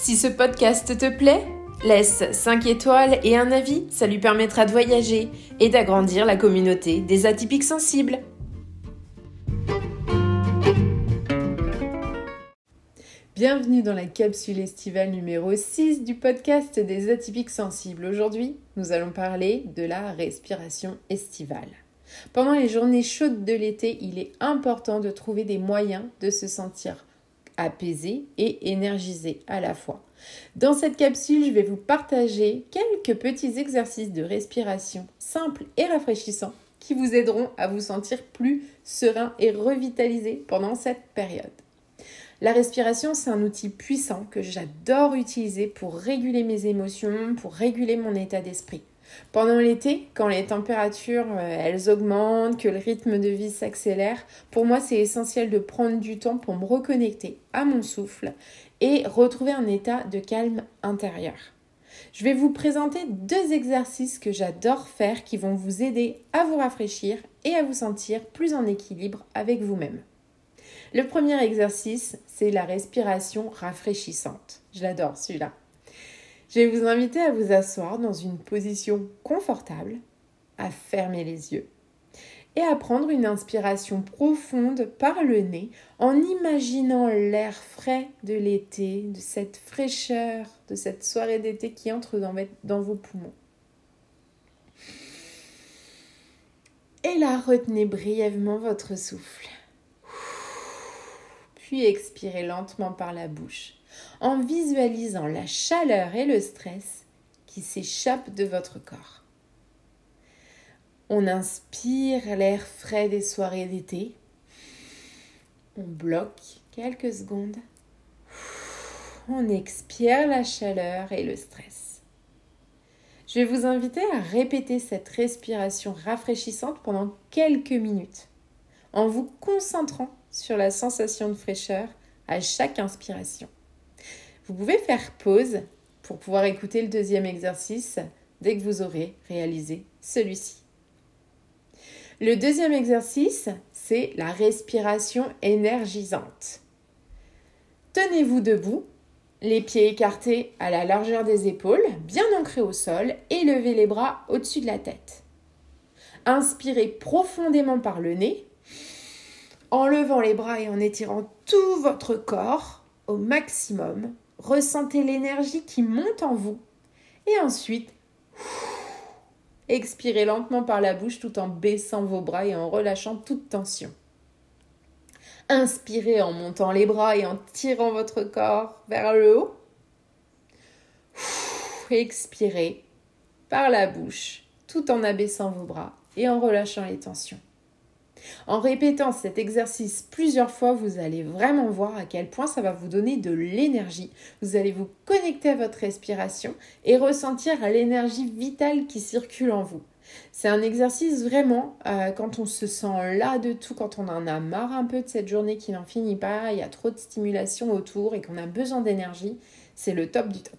Si ce podcast te plaît, laisse 5 étoiles et un avis, ça lui permettra de voyager et d'agrandir la communauté des atypiques sensibles. Bienvenue dans la capsule estivale numéro 6 du podcast des atypiques sensibles. Aujourd'hui, nous allons parler de la respiration estivale. Pendant les journées chaudes de l'été, il est important de trouver des moyens de se sentir apaisé et énergisé à la fois. Dans cette capsule, je vais vous partager quelques petits exercices de respiration simples et rafraîchissants qui vous aideront à vous sentir plus serein et revitalisé pendant cette période. La respiration, c'est un outil puissant que j'adore utiliser pour réguler mes émotions, pour réguler mon état d'esprit. Pendant l'été, quand les températures euh, elles augmentent, que le rythme de vie s'accélère, pour moi c'est essentiel de prendre du temps pour me reconnecter à mon souffle et retrouver un état de calme intérieur. Je vais vous présenter deux exercices que j'adore faire qui vont vous aider à vous rafraîchir et à vous sentir plus en équilibre avec vous-même. Le premier exercice, c'est la respiration rafraîchissante. Je l'adore celui-là. Je vais vous inviter à vous asseoir dans une position confortable, à fermer les yeux et à prendre une inspiration profonde par le nez en imaginant l'air frais de l'été, de cette fraîcheur, de cette soirée d'été qui entre dans, vos poumons. Et là, retenez brièvement votre souffle. Puis expirez lentement par la bouche en visualisant la chaleur et le stress qui s'échappent de votre corps. On inspire l'air frais des soirées d'été. On bloque quelques secondes. On expire la chaleur et le stress. Je vais vous inviter à répéter cette respiration rafraîchissante pendant quelques minutes en vous concentrant sur la sensation de fraîcheur à chaque inspiration. Vous pouvez faire pause pour pouvoir écouter le deuxième exercice dès que vous aurez réalisé celui-ci. Le deuxième exercice, c'est la respiration énergisante. Tenez-vous debout, les pieds écartés à la largeur des épaules, bien ancrés au sol, et levez les bras au-dessus de la tête. Inspirez profondément par le nez, en levant les bras et en étirant tout votre corps au maximum Ressentez l'énergie qui monte en vous. Et ensuite, expirez lentement par la bouche tout en baissant vos bras et en relâchant toute tension. Inspirez en montant les bras et en tirant votre corps vers le haut. Expirez par la bouche tout en abaissant vos bras et en relâchant les tensions. En répétant cet exercice plusieurs fois, vous allez vraiment voir à quel point ça va vous donner de l'énergie. Vous allez vous connecter à votre respiration et ressentir l'énergie vitale qui circule en vous. C'est un exercice vraiment euh, quand on se sent là de tout, quand on en a marre un peu de cette journée qui n'en finit pas, il y a trop de stimulation autour et qu'on a besoin d'énergie, c'est le top du top.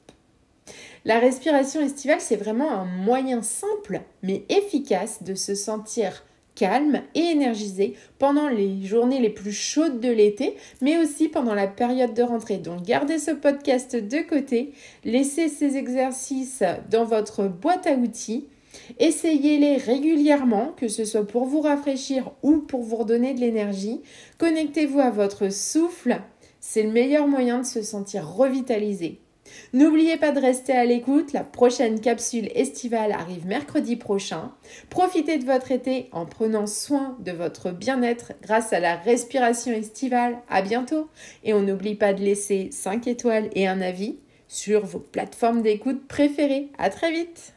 La respiration estivale, c'est vraiment un moyen simple mais efficace de se sentir calme et énergisé pendant les journées les plus chaudes de l'été, mais aussi pendant la période de rentrée. Donc gardez ce podcast de côté, laissez ces exercices dans votre boîte à outils. Essayez-les régulièrement, que ce soit pour vous rafraîchir ou pour vous redonner de l'énergie. Connectez-vous à votre souffle, c'est le meilleur moyen de se sentir revitalisé. N'oubliez pas de rester à l'écoute, la prochaine capsule estivale arrive mercredi prochain. Profitez de votre été en prenant soin de votre bien-être grâce à la respiration estivale. À bientôt et on n'oublie pas de laisser 5 étoiles et un avis sur vos plateformes d'écoute préférées. À très vite.